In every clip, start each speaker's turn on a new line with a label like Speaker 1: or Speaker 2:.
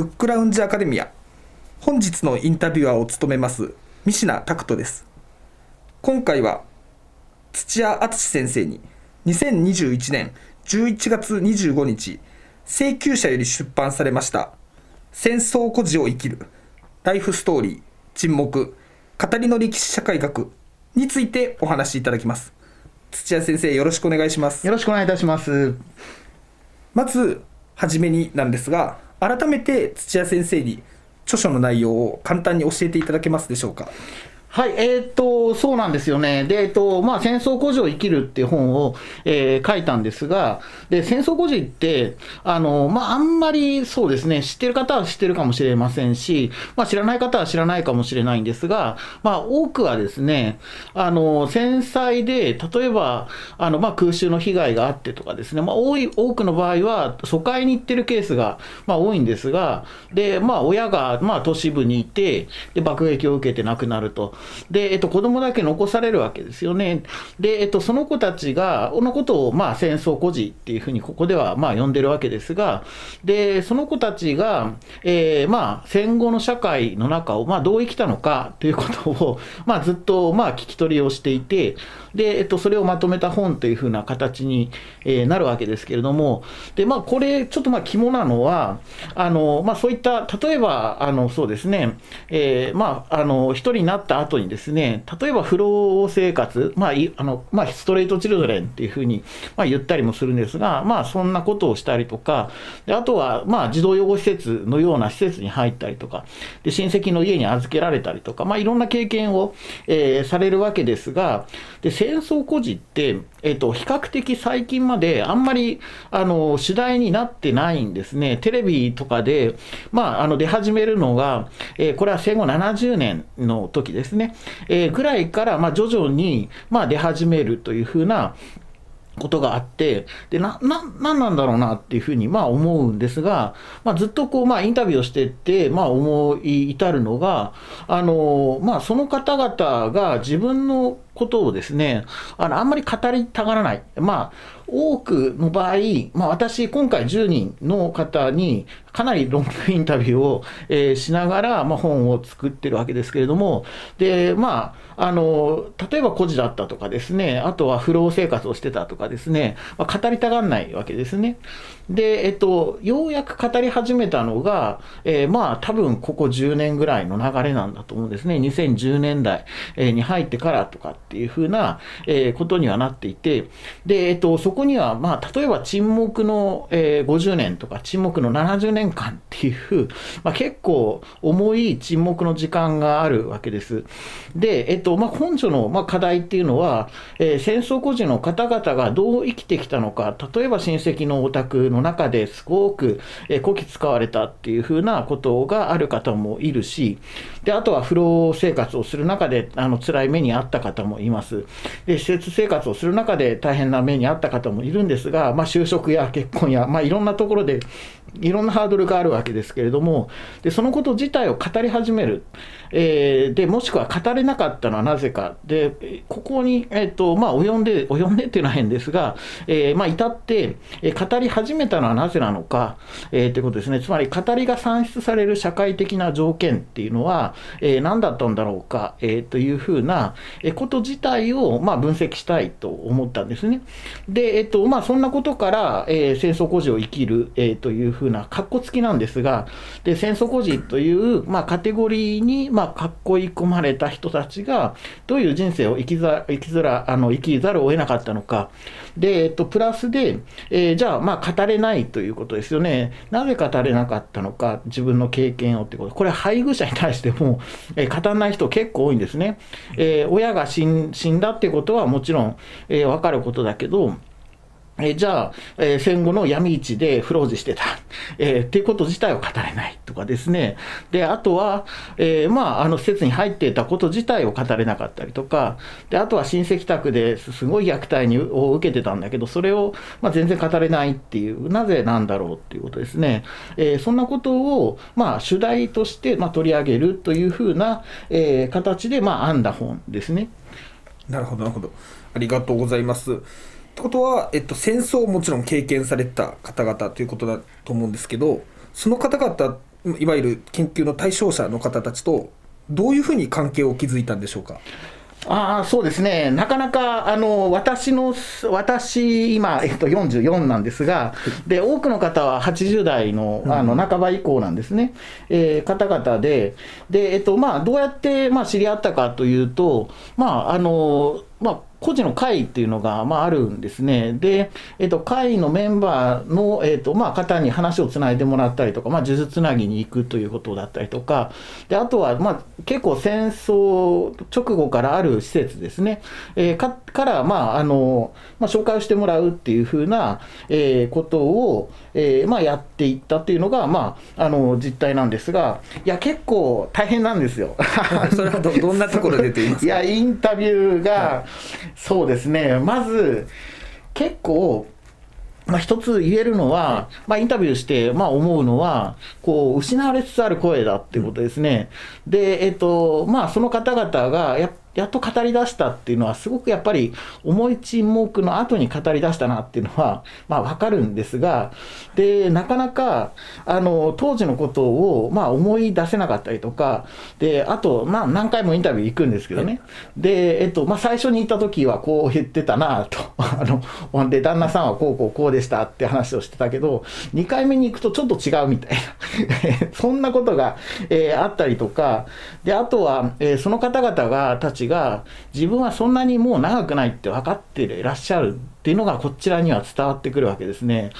Speaker 1: ブックラウンジアカデミア。本日のインタビュアーを務めます三品拓人です。今回は土屋敦先生に2021年11月25日請求者より出版されました戦争孤児を生きるライフストーリー沈黙語りの歴史社会学についてお話しいただきます。土屋先生よろしくお願いします。
Speaker 2: よろしくお願いいたします。
Speaker 1: まずはじめになんですが改めて土屋先生に著書の内容を簡単に教えていただけますでしょうか？
Speaker 2: はい、えー、っと、そうなんですよね。で、えっと、まあ、戦争孤児を生きるっていう本を、えー、書いたんですが、で、戦争孤児って、あの、まあ、あんまりそうですね、知ってる方は知ってるかもしれませんし、まあ、知らない方は知らないかもしれないんですが、まあ、多くはですね、あの、戦災で、例えば、あの、まあ、空襲の被害があってとかですね、まあ、多い、多くの場合は、疎開に行ってるケースが、まあ、多いんですが、で、まあ、親が、まあ、都市部にいて、で、爆撃を受けて亡くなると。で、えっと、子供だけ残されるわけですよね。で、えっと、その子たちが、このことを、まあ、戦争孤児っていうふうに、ここでは、まあ、呼んでるわけですが、で、その子たちが、えー、まあ、戦後の社会の中を、まあ、どう生きたのかということを、まあ、ずっと、まあ、聞き取りをしていて、で、えっと、それをまとめた本というふうな形に、えー、なるわけですけれども、で、まあ、これ、ちょっとまあ、肝なのは、あの、まあ、そういった、例えば、あの、そうですね、えー、まあ、あの、一人になった後にですね、例えば、不老生活、まあ、いあの、まあ、ストレートチルドレンっていうふうに、まあ、言ったりもするんですが、まあ、そんなことをしたりとか、であとは、まあ、児童養護施設のような施設に入ったりとか、で、親戚の家に預けられたりとか、まあ、いろんな経験を、えー、されるわけですが、で、戦争孤児って、えっと、比較的最近まであんまり、あの、主題になってないんですね。テレビとかで、まあ、あの、出始めるのが、えー、これは戦後70年の時ですね。えー、ぐらいから、まあ、徐々に、まあ、出始めるというふうな、ことがあって、で、な、な、なんなんだろうなっていうふうに、まあ思うんですが、まあずっとこう、まあインタビューをしてって、まあ思い至るのが、あの、まあその方々が自分のことをですね、あの、あんまり語りたがらない。まあ、多くの場合、まあ私、今回10人の方にかなりロングインタビューを、えー、しながら、まあ、本を作ってるわけですけれども、で、まあ、あの、例えば孤児だったとかですね、あとは不老生活をしてたとかですね、まあ、語りたがらないわけですね。で、えっと、ようやく語り始めたのが、えー、まあ、多分ここ10年ぐらいの流れなんだと思うんですね。2010年代に入ってからとかっていうふうな、えー、ことにはなっていて、で、えっと、そこには、まあ、例えば沈黙の、えー、50年とか沈黙の70年間っていう、まあ、結構重い沈黙の時間があるわけです。で、えっと、まあ、本書の、まあ、課題っていうのは、えー、戦争孤児の方々がどう生きてきたのか、例えば親戚のお宅の中ですごく、こき使われたっていうふうなことがある方もいるし、で、あとは不老生活をする中で、あの、辛い目に遭った方もいます。で、施設生活をする中で大変な目に遭った方もいるんですが、まあ、就職や結婚や、まあ、いろんなところで、いろんなハードルがあるわけですけれども、でそのこと自体を語り始める、えー、でもしくは語れなかったのはなぜか、でここに、えーとまあ、及んで、及んでっていうのは変ですが、えーまあ、至って、えー、語り始めたのはなぜなのか、えー、ということですね、つまり語りが算出される社会的な条件っていうのは、えー、何だったんだろうか、えー、というふうなこと自体を、まあ、分析したいと思ったんですね。で、えーとまあ、そんなことから、えー、戦争孤児を生きる、えー、というふうな、かっこつきなんですが、で戦争孤児という、まあ、カテゴリーに、まあ、かっこい込まれた人たちが、どういう人生を生きざ生きづらあの生きざるを得なかったのか、で、えっと、プラスで、えー、じゃあ、まあ、語れないということですよね。なぜ語れなかったのか、自分の経験をってこと。これ、配偶者に対して、もえー、語らない人結構多いんですね。えー、親が死んだってことはもちろん、えー、分かることだけど、えじゃあ、え、戦後の闇市で不老児してた、えー、っていうこと自体を語れないとかですね。で、あとは、えー、まあ、あの施設に入っていたこと自体を語れなかったりとか、で、あとは親戚宅ですごい虐待にを受けてたんだけど、それを、まあ、全然語れないっていう、なぜなんだろうっていうことですね。えそんなことを、まあ、主題として、まあ、取り上げるというふうな、え形で、まあ、編んだ本ですね。
Speaker 1: なるほど、なるほど。ありがとうございます。ってことは、えっと、戦争をもちろん経験された方々ということだと思うんですけどその方々いわゆる研究の対象者の方たちとどういうふうに関係を築いたんでしょうか？
Speaker 2: あそうですね、なかなかあの私の、私、今、えっと、44なんですが、で多くの方は80代のあの半ば以降なんですね、えー、方々で、でえっとまあ、どうやって、まあ、知り合ったかというと、まああのまあ、個人の会っていうのが、まあ、あるんですね。で、えっと、会のメンバーの、えっと、まあ、方に話をつないでもらったりとか、まあ、数珠つなぎに行くということだったりとか、で、あとは、まあ、結構戦争直後からある施設ですね、えー、かから、まあ、あの、まあ、紹介をしてもらうっていうふうな、えー、ことを、えー、まあ、やっていったっていうのが、まあ、あの、実態なんですが、いや、結構大変なんですよ。
Speaker 1: それはどどんなところでと言いますか？
Speaker 2: いや、インタビューが、はいそうですね、まず、結構、まあ、一つ言えるのは、まあ、インタビューして、まあ、思うのは、こう、失われつつある声だっていうことですね。で、えっと、まあ、その方々がや、やっと語り出したっていうのは、すごくやっぱり重い沈黙の後に語り出したなっていうのは、まあ、わかるんですが、で、なかなか、あの、当時のことを、まあ、思い出せなかったりとか、で、あと、まあ、何回もインタビュー行くんですけどね。で、えっと、まあ、最初に行った時はこう言ってたなと。あの、で、旦那さんはこうこうこうでしたって話をしてたけど、2回目に行くとちょっと違うみたいな。そんなことが、えー、あったりとか、で、あとは、えー、その方々が、ちが自分はそんなにもう長くないって分かっていらっしゃるっていうのがこちらには伝わってくるわけですね。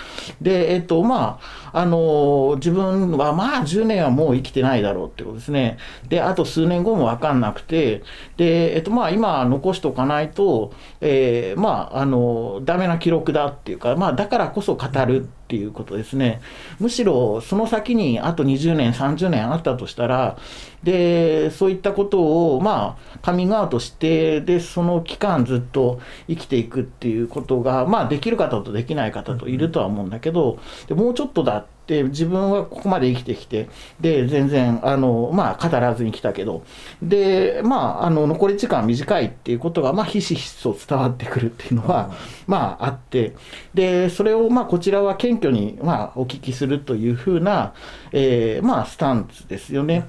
Speaker 2: で、えっと、まあ、あの、自分はまあ10年はもう生きてないだろうってことですね。で、あと数年後も分かんなくて、で、えっと、まあ今残しておかないと、えー、まあ、あの、ダメな記録だっていうか、まあだからこそ語るっていうことですね。むしろその先にあと20年、30年あったとしたら、で、そういったことを、まあ、カミングアウトして、で、その期間ずっと生きていくっていうことが、まあ、できる方とできない方といるとは思うんだけど、でもうちょっとだって、自分はここまで生きてきて、で、全然、あの、まあ、語らずに来たけど、で、まあ、あの、残り時間短いっていうことが、まあ、ひしひしと伝わってくるっていうのは、まあ、あって、で、それを、まあ、こちらは謙虚に、まあ、お聞きするというふうな、え、まあ、スタンスですよね。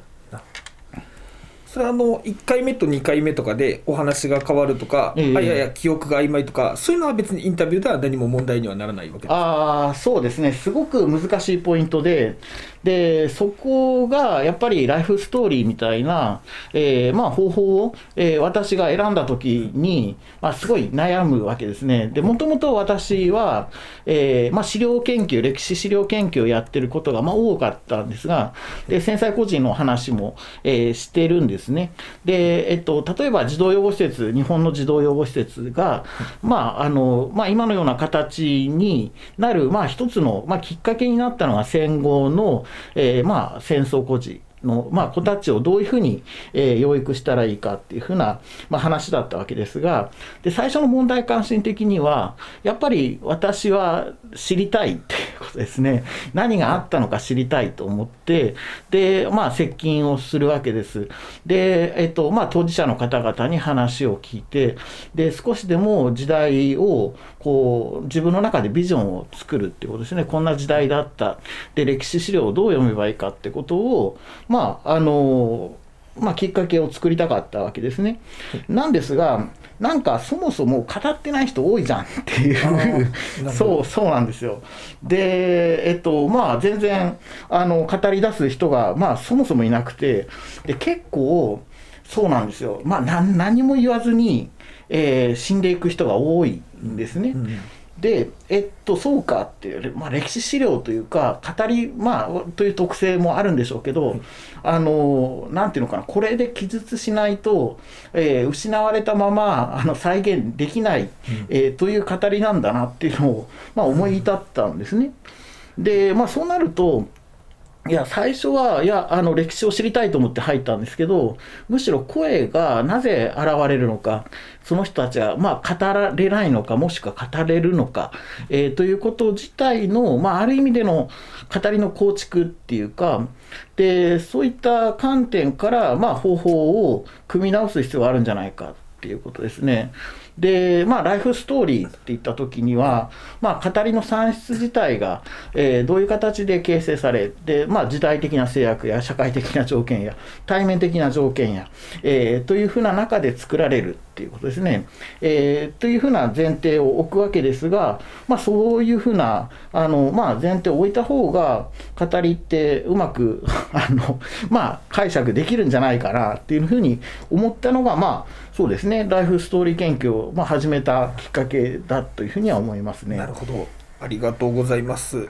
Speaker 1: それはあの1回目と2回目とかでお話が変わるとか、えー、あいやいや記憶が曖昧とかそういうのは別にインタビューでは何も問題にはならないわけ。です
Speaker 2: あそうですね。すごく難しいポイントででそこがやっぱりライフストーリーみたいな、えー、まあ、方法を、えー、私が選んだ時に、まあ、すごい悩むわけですね。でもともと私は、えー、まあ、資料研究歴史資料研究をやってることがま多かったんですがで繊細個人の話も、えしてるんですですね。で、えっと、例えば児童養護施設、日本の児童養護施設が、まあ、あの、まあ、今のような形になる、まあ、一つの、まあ、きっかけになったのが戦後の、えー、まあ、戦争孤児。の、まあ、子たちをどういうふうに、えー、養育したらいいかっていうふうな、まあ、話だったわけですが、で、最初の問題関心的には、やっぱり私は知りたいっていうことですね。何があったのか知りたいと思って、で、まあ、接近をするわけです。で、えっと、まあ、当事者の方々に話を聞いて、で、少しでも時代を、こう、自分の中でビジョンを作るっていうことですね。こんな時代だった。で、歴史資料をどう読めばいいかってことを、まあ、あの、まあ、きっかけを作りたかったわけですね。なんですが、なんかそもそも語ってない人多いじゃんいうそう、そうなんですよ。で、えっと、まあ、全然、あの、語り出す人が、まあ、そもそもいなくて、で、結構、そうなんですよ。まあ、何も言わずに、えー、死んでいく人が多いんですね。うんで、えっと、そうかっていう、まあ、歴史資料というか、語り、まあ、という特性もあるんでしょうけど、あの、なんていうのかな、これで記述しないと、えー、失われたまま、あの、再現できない、えー、という語りなんだなっていうのを、まあ、思い至ったんですね。で、まあ、そうなると、いや、最初は、いや、あの、歴史を知りたいと思って入ったんですけど、むしろ声がなぜ現れるのか、その人たちは、まあ、語られないのか、もしくは語れるのか、えー、ということ自体の、まあ、ある意味での語りの構築っていうか、で、そういった観点から、まあ、方法を組み直す必要があるんじゃないかっていうことですね。で、まあ、ライフストーリーっていった時には、まあ、語りの算出自体が、えー、どういう形で形成されで、まあ、時代的な制約や社会的な条件や対面的な条件や、えー、というふうな中で作られる。っていうことですね。えー、というふうな前提を置くわけですが、まあ、そういうふうなあの、まあ、前提を置いた方が語りってうまく あの、まあ、解釈できるんじゃないかなっていうふうに思ったのが、まあ、そうですねライフストーリー研究を、まあ、始めたきっかけだというふうには思いますね。
Speaker 1: なるほどありがとうございます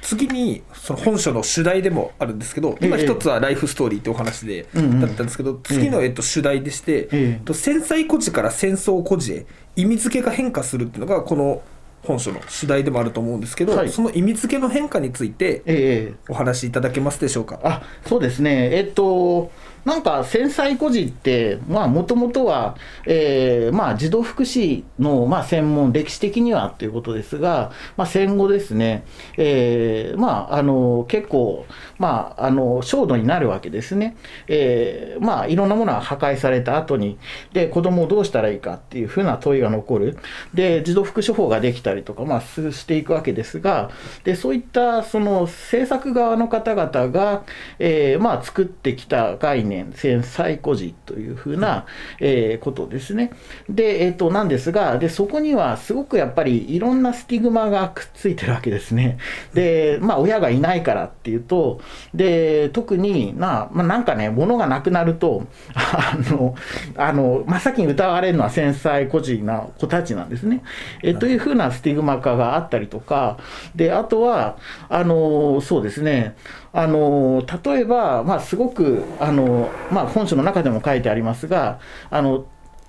Speaker 1: 次にその本書の主題でもあるんですけど、今一つはライフストーリーってお話で、だったんですけど、次のえっと主題でして、ええ、繊細孤児から戦争孤児へ意味付けが変化するっていうのがこの本書の主題でもあると思うんですけど、はい、その意味付けの変化についてお話しいただけますでしょうか？
Speaker 2: あそうですね、えっとなんか繊細孤児って、まあもともとは、えーまあ、児童福祉の、まあ、専門、歴史的にはということですが、まあ、戦後ですね、えーまあ、あの結構、まあ、あの焦土になるわけですね、えーまあ、いろんなものが破壊された後にで、子供をどうしたらいいかっていうふうな問いが残る、で児童福祉法ができたりとか、まあ、していくわけですが、でそういったその政策側の方々が、えーまあ、作ってきた概念年、戦災孤児というふうな、えー、ことですね。で、えっ、ー、と、なんですが、で、そこにはすごくやっぱりいろんなスティグマがくっついてるわけですね。で、まあ、親がいないからっていうと、で、特にな、まあ、なんかね、物がなくなると、あの、あの、真っ先に疑われるのは繊細孤児な子たちなんですね。えというふうなスティグマ化があったりとか、で、あとは、あの、そうですね、あの例えば、まあ、すごくあの、まあ、本書の中でも書いてありますが、あの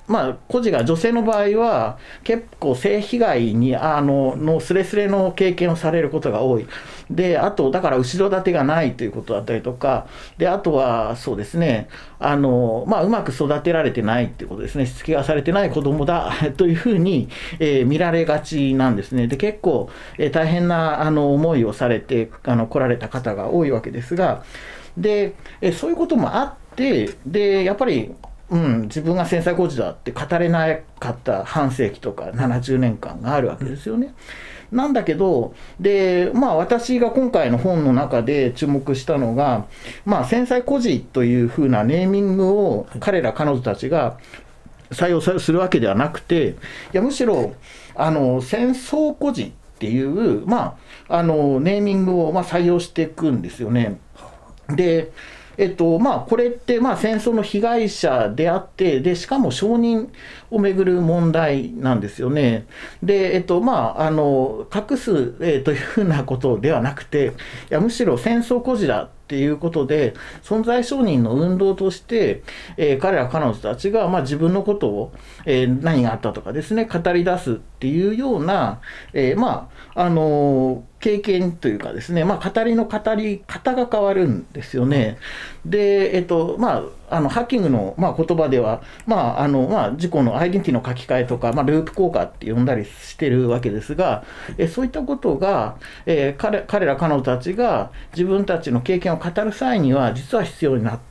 Speaker 2: まあ、孤児が女性の場合は、結構性被害にあののすれすれの経験をされることが多い。で、あと、だから後ろ盾がないということだったりとか、で、あとは、そうですね、あの、まあ、うまく育てられてないっていうことですね、しつけがされてない子供だ というふうに、えー、見られがちなんですね。で、結構、えー、大変なあの思いをされてあの来られた方が多いわけですが、で、えー、そういうこともあって、で、やっぱり、うん、自分が繊細孤児だって語れなかった半世紀とか70年間があるわけですよね。なんだけど、で、まあ私が今回の本の中で注目したのが、まあ繊細孤児というふうなネーミングを彼ら彼女たちが採用するわけではなくて、いやむしろ、あの、戦争孤児っていう、まあ、あの、ネーミングをま採用していくんですよね。で、えっとまあ、これって、まあ、戦争の被害者であってで、しかも承認をめぐる問題なんですよね。で、えっとまあ、あの隠す、えー、というふうなことではなくて、いやむしろ戦争孤児だっていうことで、存在承認の運動として、えー、彼ら彼女たちが、まあ、自分のことを、えー、何があったとかですね、語り出すっていうような、えー、まあ、あの経験というかですね、まあ、語りの語り方が変わるんですよね。で、えっと、まあ、あのハッキングの、まあ、言葉では、まああのまあ、事故のアイデンティティの書き換えとか、まあ、ループ効果って呼んだりしてるわけですが、えそういったことが、えー、彼彼ら彼女たちが自分たちの経験を語る際には実は必要になってた、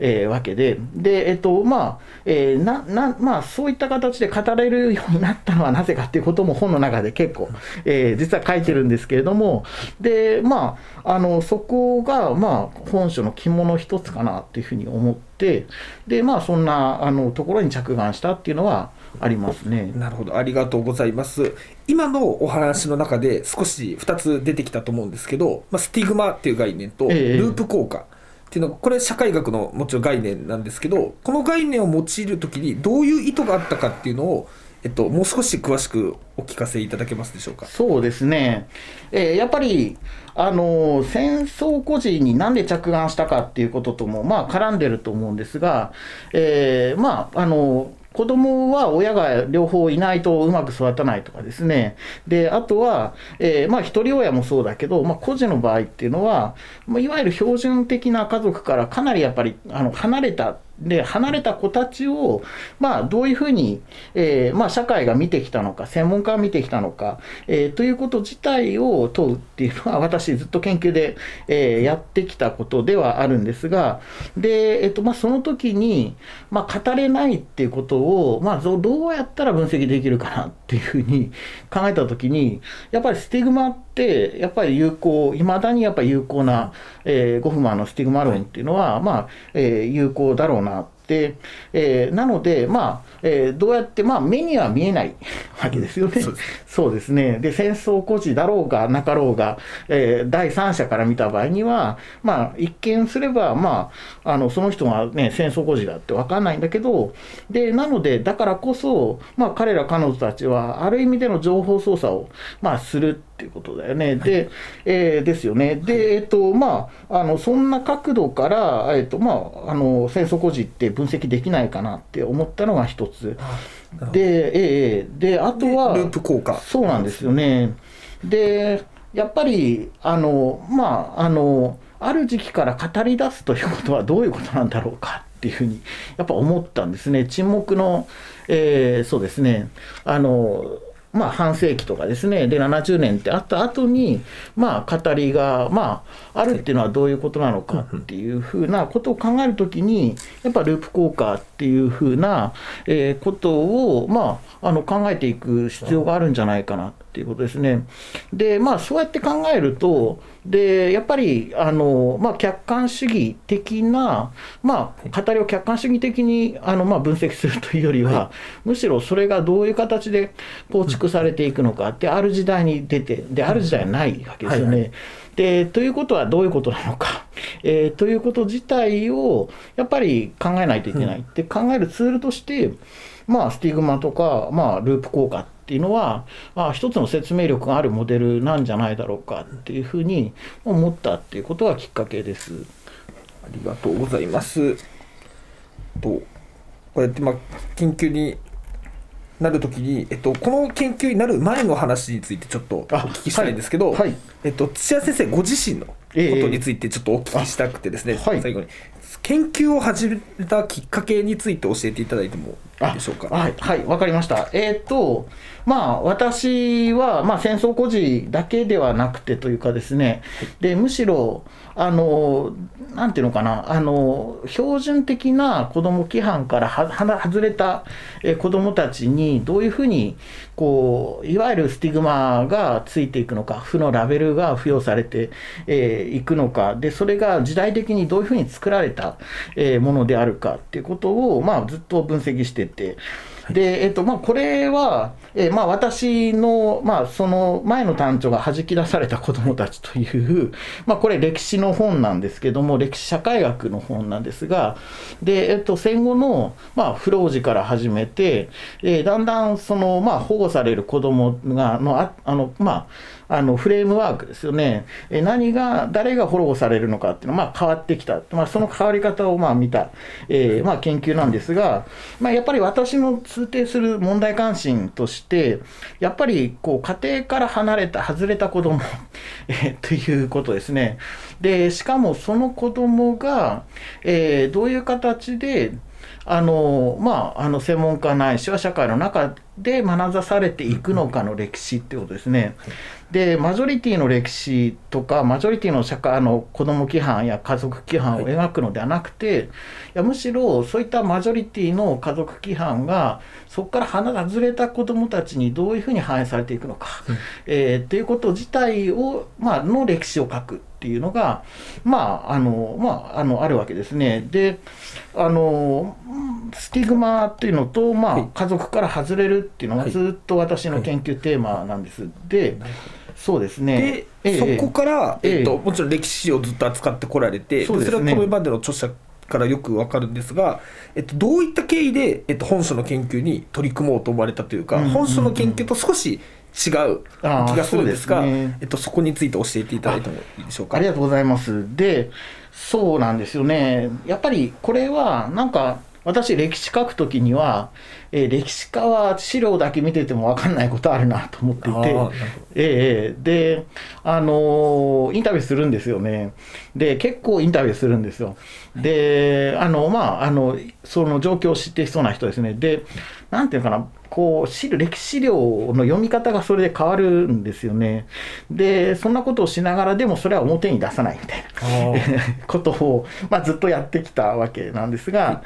Speaker 2: えー、わけで、で、えっと、まあ、えー、な、な、まあ、そういった形で語れるようになったのはなぜかっていうことも本の中で結構、えー、実は書いてるんですけれども、で、まあ、あの、そこが、まあ、本書の肝の一つかなっていうふうに思って、で、まあ、そんな、あの、ところに着眼したっていうのは、ありますね。
Speaker 1: なるほど、ありがとうございます。今のお話の中で少し2つ出てきたと思うんですけど、まあ、スティグマっていう概念とループ効果。えっていうのこれ社会学のもちろん概念なんですけどこの概念を用いる時にどういう意図があったかっていうのをえっと、もう少し詳しくお聞かせいただけますでしょうか？
Speaker 2: そうですね、えー、やっぱり、あの戦争孤児になんで着眼したかっていうこととも、まあ、絡んでると思うんですが、えー、まあ、あの子供は親が両方いないとうまく育たないとかですね。で、あとは、えー、まあ一人親もそうだけど、まあ孤児の場合っていうのは、ま、いわゆる標準的な家族からかなりやっぱりあの離れたで離れた子たちを、まあ、どういうふうに、えーまあ、社会が見てきたのか専門家が見てきたのか、えーということ自体を問うっていうのは 私ずっと研究で、えーやってきたことではあるんですがで、えっとまあ、その時に、まあ、語れないっていうことを、まあ、どうやったら分析できるかなっていうふうに 考えた時にやっぱりスティグマってやっぱり有効いまだにやっぱり有効な、えーゴフマンのスティグマ論っていうのは、まあえー有効だろうなって、えーなので、まあえーどうやって、まあ、目には見えない わけですよね。
Speaker 1: そうです
Speaker 2: そうですね。で、戦争孤児だろうがなかろうが、えー第三者から見た場合には、まあ、一見すれば、まあ、あの、その人がね、戦争孤児だって分かんないんだけど、で、なので、だからこそ、まあ、彼ら彼女たちは、ある意味での情報操作を、まあ、するっていうことだよね。で、えーですよね。で、えっと、まあ、あの、そんな角度から、えっと、まあ、あの、戦争孤児って分析できないかなって思ったのが一つ。で、ええで、あとは、
Speaker 1: ループ効果
Speaker 2: そうなんですよね。で、やっぱり、あの、まあ、あの、ある時期から語り出すということはどういうことなんだろうかっていうふうに、やっぱ思ったんですね。沈黙の、えーそうですね、あの、まあ、半世紀とかですね、で、70年ってあった後に、まあ、語りが、まあ、あるっていうのはどういうことなのかっていうふうなことを考えるときに、やっぱループ効果っていうふうな、えーことを、まあ、あの考えていく必要があるんじゃないかな。っていうことですね。で、まあ、そうやって考えると、で、やっぱり、あの、まあ、客観主義的な、まあ、語りを客観主義的に、あの、まあ、分析するというよりは、むしろそれがどういう形で構築されていくのかって、ある時代に出て、で、ある時代はないわけですよね。
Speaker 1: はい
Speaker 2: でということはどういうことなのか、えーということ自体をやっぱり考えないといけないって考えるツールとして、まあ、スティグマとか、まあ、ループ効果っていうのは、まあ、一つの説明力があるモデルなんじゃないだろうかっていうふうに思ったっていうことがきっかけです。
Speaker 1: ありがとうございます。とこうやってまあ研究になるときに、えっと、この研究になる前の話についてちょっとお
Speaker 2: あ
Speaker 1: 聞きしたいんですけど、
Speaker 2: はい。はい。
Speaker 1: えっと、土屋先生ご自身のことについてちょっとお聞きしたくてですね、
Speaker 2: あはい。
Speaker 1: 最後に研究を始めたきっかけについて教えていただいてもいいでしょうか？
Speaker 2: はい、はい、わかりました。えーっと、まあ、私は、まあ、戦争孤児だけではなくてというかですね、で、むしろ、あの、なんていうのかな、あの、標準的な子ども規範からはは外れた子どもたちに、どういうふうに、こう、いわゆるスティグマがついていくのか、負のラベルが付与されてえーいくのか、で、それが時代的にどういうふうに作られた、えーものであるかっていうことを、まあ、ずっと分析してて、で、えっと、まあ、これは、えまあ、私の、まあ、その前の単調が弾き出された子どもたちという、まあ、これ歴史の本なんですけども、歴史社会学の本なんですが、で、えっと、戦後の、まあ、不老児から始めて、えだんだん、その、まあ、保護される子どもが、の、ああの、まあ、あのフレームワークですよね、え何が、誰が保護されるのかっていうのは、まあ、変わってきた、まあ、その変わり方をまあ見た、えーまあ、研究なんですが、まあ、やっぱり私の通底する問題関心として、やっぱりこう家庭から離れた、外れた子供、えということですね。で、しかもその子供が、えーどういう形で、あのまあ、あの専門家ないしは社会の中で学ざされていくのかの歴史っていうことですね。でマジョリティの歴史とかマジョリティの社会あの子ども規範や家族規範を描くのではなくて、い、やむしろそういったマジョリティの家族規範がそこから花がずれた子どもたちにどういうふうに反映されていくのか、えーっていうこと自体を、まあの歴史を書くっていうのが、まああのまあ、あのあるわけですね。であのスティグマっていうのと、まあ
Speaker 1: はい。
Speaker 2: 家族から外れるっていうのが
Speaker 1: はい。
Speaker 2: ずっと私の研究テーマなんです。でそうですね。
Speaker 1: で、
Speaker 2: ええ。
Speaker 1: そこから、
Speaker 2: ええ
Speaker 1: え。っと、もちろん歴史をずっと扱ってこられて、
Speaker 2: そね。
Speaker 1: それはこれまでの著者からよくわかるんですが、えっと、どういった経緯で、えっと、本書の研究に取り組もうと思われたというか、
Speaker 2: うんうんうん。
Speaker 1: 本書の研究と少し違う気がするんですが
Speaker 2: そうですね
Speaker 1: えっと、そこについて教えていただいてもいいでしょうか？
Speaker 2: ありがとうございます。で、そうなんですよね。やっぱりこれは、なんか、私歴史書くときには、えー歴史家は資料だけ見てても分かんないことあるなと思っていてええで、あのーインタビューするんですよね。で、結構インタビューするんですよ。で、あの、まあ、あの、その状況を知っていそうな人ですね。で、なんていうのかな、こう、資料歴史料の読み方がそれで変わるんですよね。で、そんなことをしながら、でもそれは表に出さないみたいな。ことを、まあ、ずっとやってきたわけなんですが、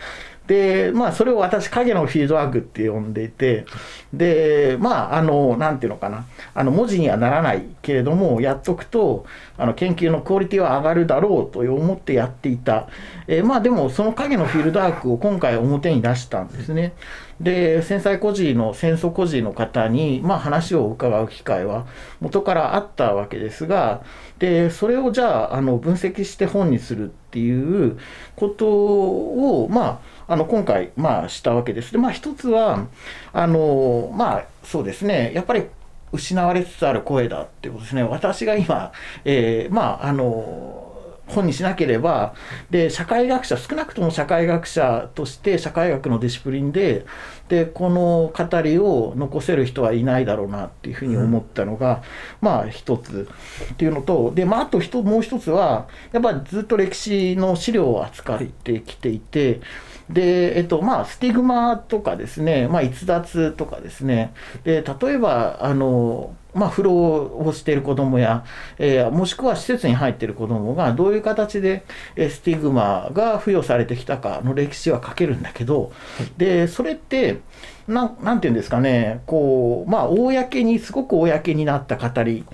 Speaker 2: で、まあ、それを私、影のフィールドワークって呼んでいて、で、まあ、あの、なんていうのかな、あの、文字にはならないけれども、やっとくと、あの、研究のクオリティは上がるだろうと思ってやっていた。えーまあ、でも、その影のフィールドワークを今回表に出したんですね。で、戦災孤児の、戦争孤児の方に、まあ、話を伺う機会は元からあったわけですが、で、それをじゃあ、あの、分析して本にするっていうことを、まあ、あの、今回、まあ、したわけです。で、まあ、一つは、あの、まあ、そうですね、やっぱり、失われつつある声だっていうことですね。私が今、えーまあ、あの、本にしなければ、で、社会学者、少なくとも社会学者として、社会学のディシプリンで、で、この語りを残せる人はいないだろうなっていうふうに思ったのが、まあ、一つっていうのと、で、まあ、あともう一つは、やっぱりずっと歴史の資料を扱ってきていて、で、えっと、まあ、スティグマとかですね、まあ、逸脱とかですね、で、例えば、あの、まあ、不老をしている子供や、えーもしくは施設に入っている子供がどういう形で、えースティグマが付与されてきたかの歴史は書けるんだけど、で、それって、なんなんていうんですかね、こう、まあ、公に、すごく公になった語り、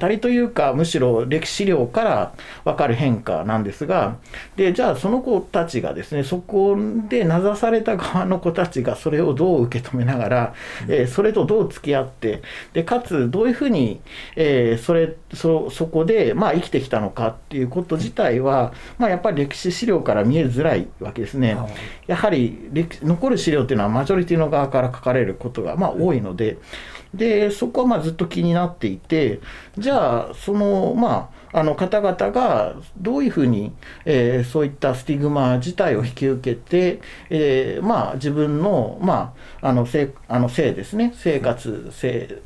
Speaker 2: 語りというか、むしろ歴史料から分かる変化なんですが、で、じゃあその子たちがですね、そこで名指された側の子たちがそれをどう受け止めながら、えーそれとどう付き合って、で、かつどういうふうに、えーそれ、そ、そこで、まあ、生きてきたのかっていうこと自体は、まあ、やっぱり歴史資料から見えづらいわけですね。やはり歴残る資料っていうのはマジョリティの側から書かれることがまあ多いので、でそこはまあずっと気になっていて、じゃあ、そのまあ、あの方々がどういうふうに、えーそういったスティグマ自体を引き受けて、えーまあ、自分の,、まあ、あの性あの性ですね、生活、性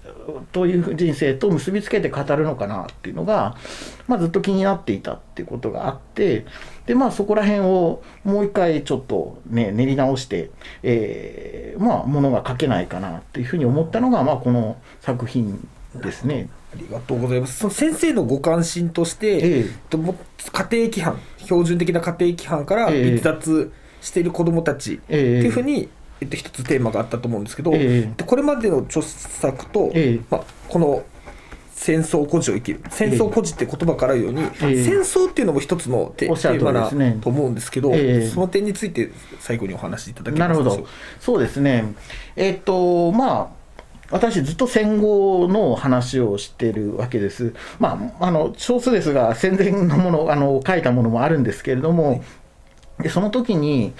Speaker 2: という人生と結びつけて語るのかなっていうのが、まあ、ずっと気になっていたっていうことがあって、でまあそこら辺をもう一回ちょっとね練り直して、えーまあものが書けないかなっていうふうに思ったのがまあこの作品ですね。
Speaker 1: ありがとうございます。その先生のご関心として、
Speaker 2: ええ。
Speaker 1: えっとも家庭規範、標準的な家庭規範から
Speaker 2: ええ。
Speaker 1: 逸脱している子どもたちって
Speaker 2: ええ
Speaker 1: いうふうに、えっと、一つテーマがあったと思うんですけど、
Speaker 2: ええ。
Speaker 1: でこれまでの著作と、
Speaker 2: ええ。
Speaker 1: まあ、この戦争孤児を生きる戦争孤児って言葉からあるように、
Speaker 2: ええ。
Speaker 1: 戦争っていうのも一つのテ,、
Speaker 2: おっしゃる通り
Speaker 1: テーマだと思うんですけど、
Speaker 2: ええ。
Speaker 1: その点について最後にお話しいただけ
Speaker 2: なるほど
Speaker 1: ますでしょうか？
Speaker 2: そうですね。えっとまあ私ずっと戦後の話をしてるわけです。まあ、あの少数ですが戦前のものあの書いたものもあるんですけれども、でその時に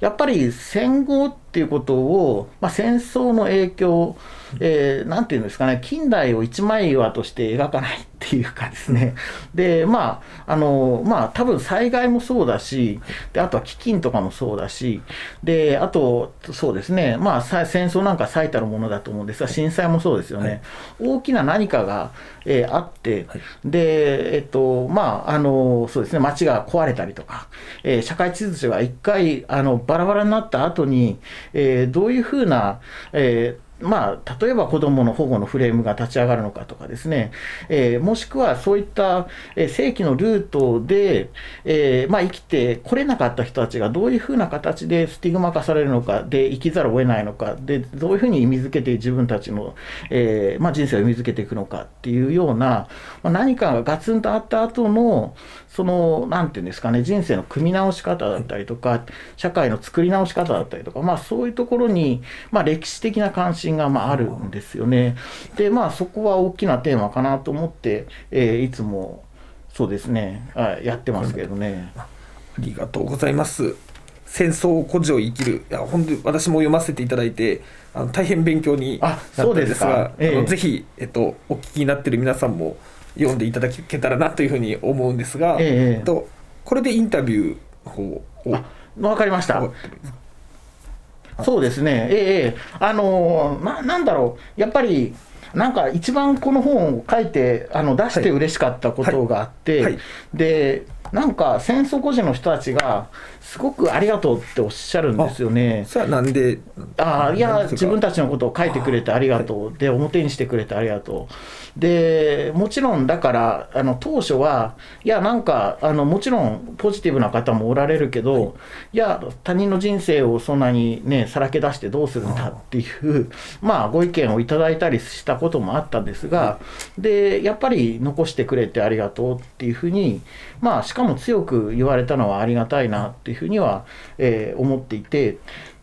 Speaker 2: やっぱり戦後っていうことを、まあ、戦争の影響、えーなんていうんですかね近代を一枚岩として描かないっていうかですね。でまああのまあ多分災害もそうだしであとは飢饉とかもそうだしであとそうですねまあさ戦争なんか最たるものだと思うんですが震災もそうですよね、大きな何かが、えーあって、でえっとまああのそうですね街が壊れたりとか、えー社会秩序が一回あのバラバラになった後に、えーどういうふうな、えーまあ、例えば子どもの保護のフレームが立ち上がるのかとかですね、えーもしくはそういった、えー正規のルートで、えーまあ、生きてこれなかった人たちがどういうふうな形でスティグマ化されるのか、で生きざるを得ないのか、でどういうふうに意味づけて自分たちの、えーまあ、人生を意味づけていくのかっていうような、まあ、何かがガツンとあった後の、その、なんていうんですかね、人生の組み直し方だったりとか、社会の作り直し方だったりとか、まあそういうところに、まあ歴史的な関心がまああるんですよね。で、まあそこは大きなテーマかなと思って、えーいつも、そうですね、あやってますけどね。
Speaker 1: ありがとうございます。戦争孤児を生きる。いや、本当に私も読ませていただいて、あの大変勉強にな
Speaker 2: あ
Speaker 1: った
Speaker 2: そうでか
Speaker 1: んですすが、
Speaker 2: ええ
Speaker 1: ぜひ、えっと、お聞きになっている皆さんも読んでいただけたらなというふうに思うんですが、
Speaker 2: ええ
Speaker 1: と、これでインタビューを
Speaker 2: あわかりました。そうですね、ええあのーな、なんだろう、やっぱり、なんか一番この本を書いて、あの出して嬉しかったことがあって、
Speaker 1: はい。はい。
Speaker 2: で、なんか戦争孤児の人たちが、すごくありがとうっておっしゃるんですよね。
Speaker 1: それはなんで？
Speaker 2: ああいや、自分たちのことを書いてくれてありがとう、で、表にしてくれてありがとう、でもちろんだから、あの当初は、いや、なんかあの、もちろんポジティブな方もおられるけど、い、や、他人の人生をそんなにね、さらけ出してどうするんだっていう、まあ、ご意見をいただいたりしたこともあったんですが、でやっぱり残してくれてありがとうっていうふうに、まあ、しかも強く言われたのはありがたいなっていうふうには、えー思っていて、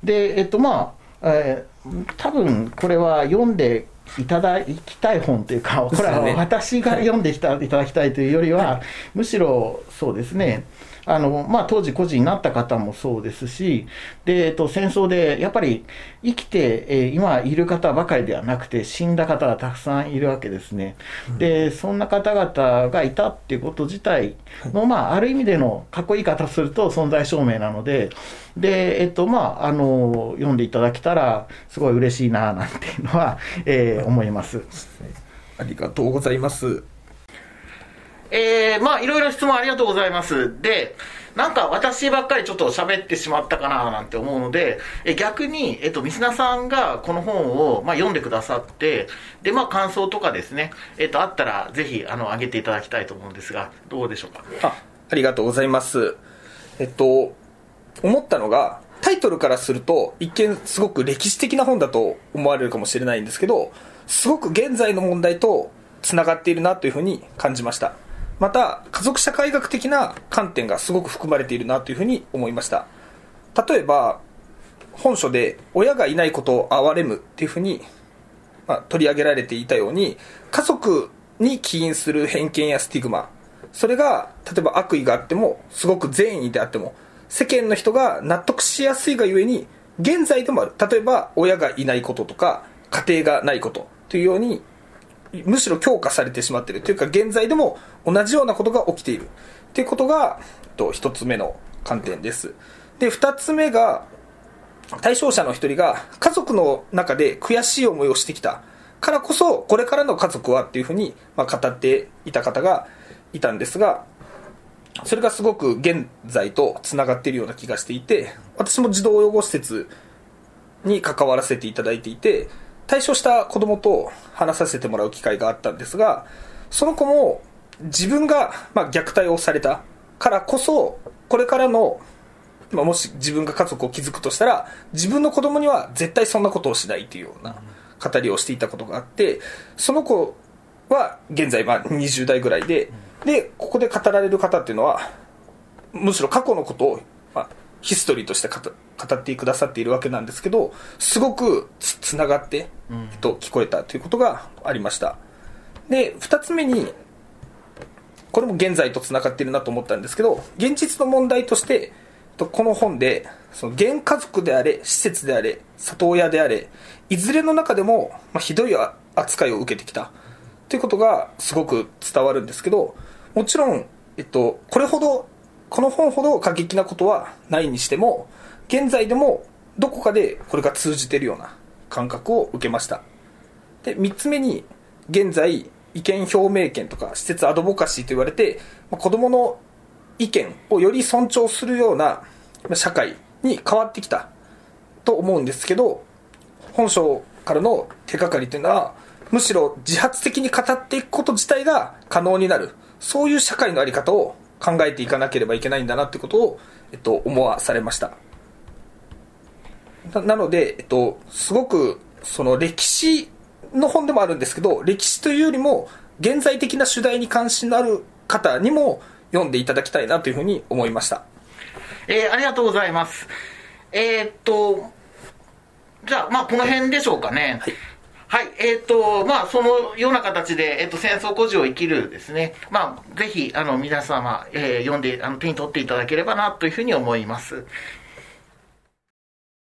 Speaker 2: で、えっと、まあ、えー多分これは読んでいただきたい本というか、これは私が読んできたいただきたいというよりは、むしろそうですね、あのまあ、当時、孤児になった方もそうですし、でえっと、戦争でやっぱり生きて、えー今いる方ばかりではなくて、死んだ方がたくさんいるわけですね。で、そんな方々がいたっていうこと自体の、まあ、ある意味でのかっこいい方すると存在証明なので、で、えっと、まあ、あの、読んでいただけたら、すごい嬉しいな、なんていうのは、えー思います。
Speaker 1: ありがとうございます
Speaker 2: えー、まあ、いろいろ質問ありがとうございます。で、なんか私ばっかりちょっと喋ってしまったかななんて思うので、え逆に、えっと、ミスナさんがこの本を、まあ、読んでくださって、で、まあ、感想とかですね、えっと、あったら、ぜひ、あの、上げていただきたいと思うんですが、どうでしょうか？
Speaker 1: あありがとうございますえっと思ったのがタイトルからすると一見すごく歴史的な本だと思われるかもしれないんですけどすごく現在の問題とつながっているなというふうに感じましたまた家族社会学的な観点がすごく含まれているなというふうに思いました。例えば本書で親がいないことを憐れむっていうふうに、まあ、取り上げられていたように家族に起因する偏見やスティグマ。それが例えば悪意があってもすごく善意であっても世間の人が納得しやすいがゆえに現在でもある。例えば親がいないこととか家庭がないことというようにむしろ強化されてしまっているというか現在でも同じようなことが起きている。ということがえっと一つ目の観点です。で二つ目が対象者の一人が家族の中で悔しい思いをしてきたからこそこれからの家族はっていうふうにま語っていた方がいたんですがそれがすごく現在とつながっているような気がしていて私も児童養護施設に関わらせていただいていて対象した子供と話させてもらう機会があったんですがその子も自分がまあ虐待をされたからこそこれからのまあ、もし自分が家族を築くとしたら自分の子供には絶対そんなことをしないというような語りをしていたことがあってその子は現在まあ20代ぐらいででここで語られる方っていうのはむしろ過去のことを、まあ、ヒストリーとして語語ってくださっているわけなんですけどすごくつつながって、えっと、聞こえたということがありました。で2つ目にこれも現在とつながっているなと思ったんですけど現実の問題としてとこの本でその現家族であれ施設であれ里親であれいずれの中でも、まあ、ひどい扱いを受けてきた。ということがすごく伝わるんですけどもちろん、えっと、これほどこの本ほど過激なことはないにしても現在でもどこかでこれが通じてるような感覚を受けました。で3つ目に現在意見表明権とか施設アドボカシーと言われて、子どもの意見をより尊重するような社会に変わってきたと思うんですけど本書からの手がかりというのはむしろ自発的に語っていくこと自体が可能になる。そういう社会の在り方を考えていかなければいけないんだなってことを、えっと、思わされましたななので、えっと、すごくその歴史の本でもあるんですけど歴史というよりも現在的な主題に関心のある方にも読んでいただきたいなというふうに思いました
Speaker 2: えーありがとうございます。えーっと、じゃあ、まあ、この辺でしょうかね。はい。はいえーっと、まあ、そのような形で、えーっと、戦争孤児を生きるですね。まあ、ぜひ、あの、皆様、えー読んで、あの、手に取っていただければな、というふうに思います。